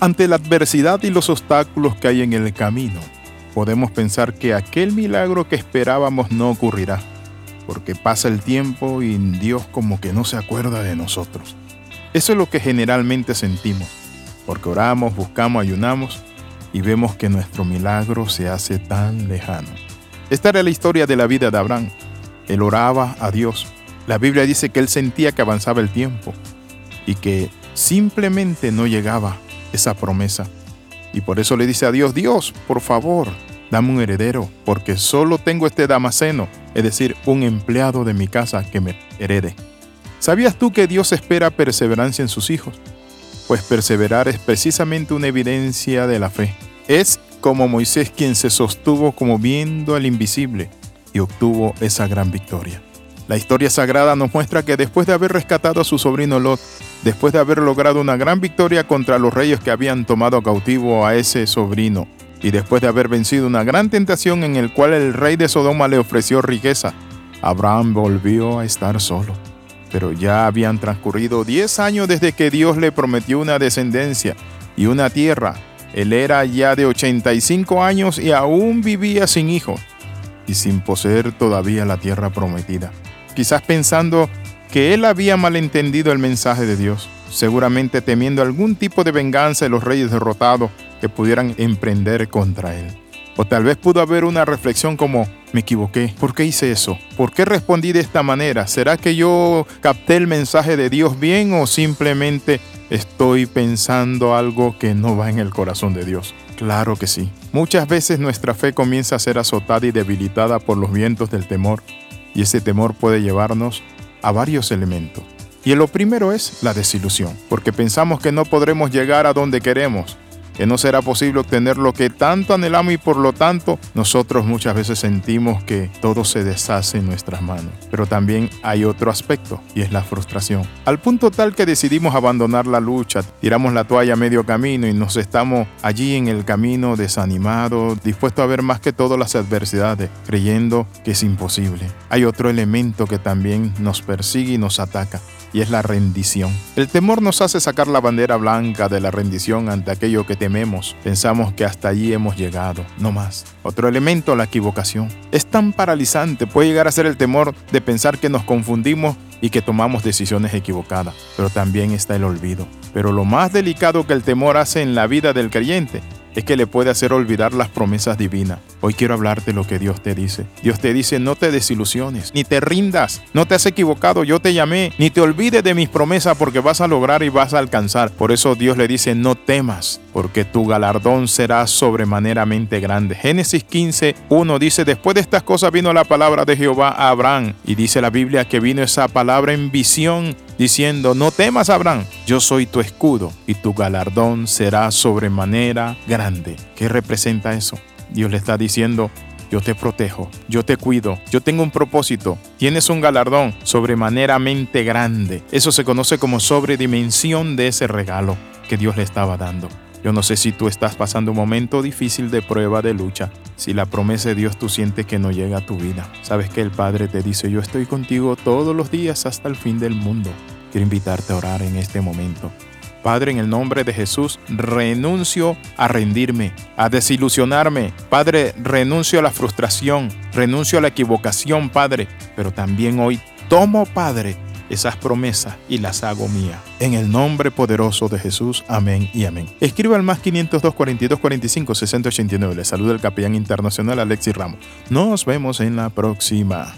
Ante la adversidad y los obstáculos que hay en el camino, podemos pensar que aquel milagro que esperábamos no ocurrirá, porque pasa el tiempo y Dios como que no se acuerda de nosotros. Eso es lo que generalmente sentimos, porque oramos, buscamos, ayunamos y vemos que nuestro milagro se hace tan lejano. Esta era la historia de la vida de Abraham. Él oraba a Dios. La Biblia dice que él sentía que avanzaba el tiempo y que simplemente no llegaba esa promesa. Y por eso le dice a Dios, Dios, por favor, dame un heredero, porque solo tengo este damaseno, es decir, un empleado de mi casa que me herede. ¿Sabías tú que Dios espera perseverancia en sus hijos? Pues perseverar es precisamente una evidencia de la fe. Es como Moisés quien se sostuvo como viendo al invisible y obtuvo esa gran victoria. La historia sagrada nos muestra que después de haber rescatado a su sobrino Lot, después de haber logrado una gran victoria contra los reyes que habían tomado cautivo a ese sobrino, y después de haber vencido una gran tentación en el cual el rey de Sodoma le ofreció riqueza, Abraham volvió a estar solo. Pero ya habían transcurrido 10 años desde que Dios le prometió una descendencia y una tierra. Él era ya de 85 años y aún vivía sin hijos y sin poseer todavía la tierra prometida. Quizás pensando que él había malentendido el mensaje de Dios, seguramente temiendo algún tipo de venganza de los reyes derrotados que pudieran emprender contra él. O tal vez pudo haber una reflexión como, me equivoqué, ¿por qué hice eso? ¿Por qué respondí de esta manera? ¿Será que yo capté el mensaje de Dios bien o simplemente estoy pensando algo que no va en el corazón de Dios? Claro que sí. Muchas veces nuestra fe comienza a ser azotada y debilitada por los vientos del temor, y ese temor puede llevarnos a varios elementos. Y lo primero es la desilusión, porque pensamos que no podremos llegar a donde queremos, que no será posible obtener lo que tanto anhelamos y por lo tanto nosotros muchas veces sentimos que todo se deshace en nuestras manos. Pero también hay otro aspecto y es la frustración. Al punto tal que decidimos abandonar la lucha, tiramos la toalla a medio camino y nos estamos allí en el camino desanimados, dispuestos a ver más que todo las adversidades, creyendo que es imposible. Hay otro elemento que también nos persigue y nos ataca y es la rendición. El temor nos hace sacar la bandera blanca de la rendición ante aquello que Pensamos que hasta allí hemos llegado, no más. Otro elemento, la equivocación. Es tan paralizante, puede llegar a ser el temor de pensar que nos confundimos y que tomamos decisiones equivocadas, pero también está el olvido. Pero lo más delicado que el temor hace en la vida del creyente es que le puede hacer olvidar las promesas divinas. Hoy quiero hablarte lo que Dios te dice. Dios te dice, no te desilusiones, ni te rindas, no te has equivocado, yo te llamé, ni te olvides de mis promesas porque vas a lograr y vas a alcanzar. Por eso Dios le dice, no temas, porque tu galardón será sobremaneramente grande. Génesis 15, 1 dice, después de estas cosas vino la palabra de Jehová a Abraham, y dice la Biblia que vino esa palabra en visión diciendo, no temas, Abraham, yo soy tu escudo y tu galardón será sobremanera grande. ¿Qué representa eso? Dios le está diciendo, yo te protejo, yo te cuido, yo tengo un propósito, tienes un galardón sobremaneramente grande. Eso se conoce como sobredimensión de ese regalo que Dios le estaba dando. Yo no sé si tú estás pasando un momento difícil de prueba, de lucha, si la promesa de Dios tú sientes que no llega a tu vida. Sabes que el Padre te dice, yo estoy contigo todos los días hasta el fin del mundo. Quiero invitarte a orar en este momento. Padre, en el nombre de Jesús, renuncio a rendirme, a desilusionarme. Padre, renuncio a la frustración, renuncio a la equivocación, Padre. Pero también hoy tomo, Padre, esas promesas y las hago mía. En el nombre poderoso de Jesús, amén y amén. Escriba al más 502 42 45 60 89. Le saluda el capellán internacional Alexis Ramos. Nos vemos en la próxima.